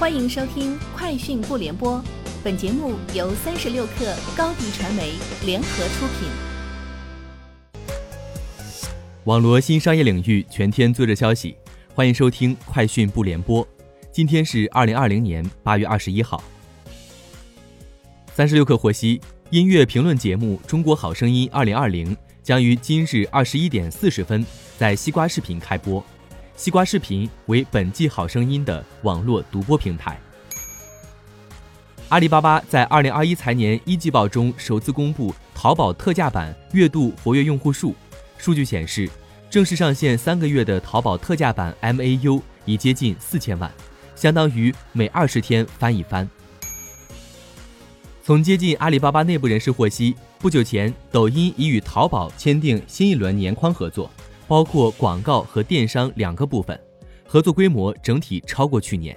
欢迎收听《快讯不联播》，本节目由三十六克高低传媒联合出品。网罗新商业领域全天最热消息，欢迎收听《快讯不联播》。今天是二零二零年八月二十一号。三十六克获悉，音乐评论节目《中国好声音二零二零》将于今日二十一点四十分在西瓜视频开播。西瓜视频为本季《好声音》的网络独播平台。阿里巴巴在二零二一财年一季报中首次公布淘宝特价版月度活跃用户数，数据显示，正式上线三个月的淘宝特价版 MAU 已接近四千万，相当于每二十天翻一番。从接近阿里巴巴内部人士获悉，不久前，抖音已与淘宝签订新一轮年框合作。包括广告和电商两个部分，合作规模整体超过去年。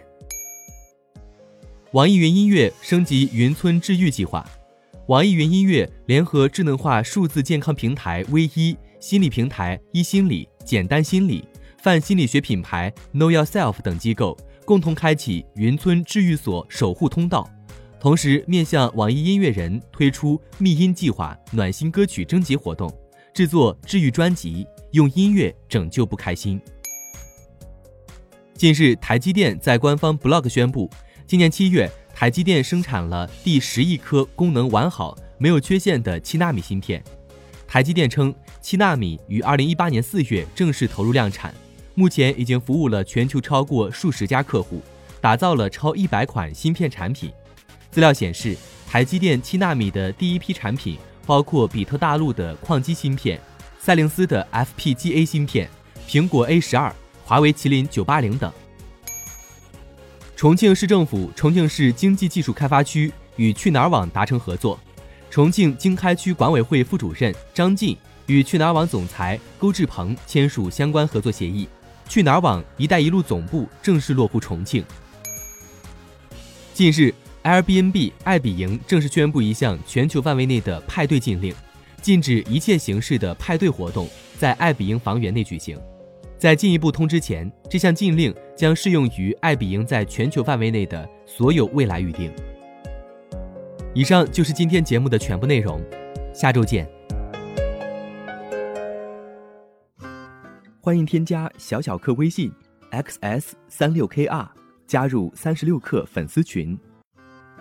网易云音乐升级云村治愈计划，网易云音乐联合智能化数字健康平台微医、心理平台一心理、简单心理、泛心理学品牌 Know Yourself 等机构，共同开启云村治愈所守护通道，同时面向网易音乐人推出密音计划暖心歌曲征集活动，制作治愈专辑。用音乐拯救不开心。近日，台积电在官方 blog 宣布，今年七月，台积电生产了第十亿颗功能完好、没有缺陷的七纳米芯片。台积电称，七纳米于二零一八年四月正式投入量产，目前已经服务了全球超过数十家客户，打造了超一百款芯片产品。资料显示，台积电七纳米的第一批产品包括比特大陆的矿机芯片。赛灵思的 FPGA 芯片、苹果 A 十二、华为麒麟九八零等。重庆市政府重庆市经济技术开发区与去哪儿网达成合作，重庆经开区管委会副主任张进与去哪儿网总裁勾志鹏签署相关合作协议，去哪儿网“一带一路”总部正式落户重庆。近日，Airbnb 爱彼迎正式宣布一项全球范围内的派对禁令。禁止一切形式的派对活动在爱彼迎房源内举行。在进一步通知前，这项禁令将适用于爱彼迎在全球范围内的所有未来预订。以上就是今天节目的全部内容，下周见。欢迎添加小小客微信 xs 三六 kr 加入三十六课粉丝群。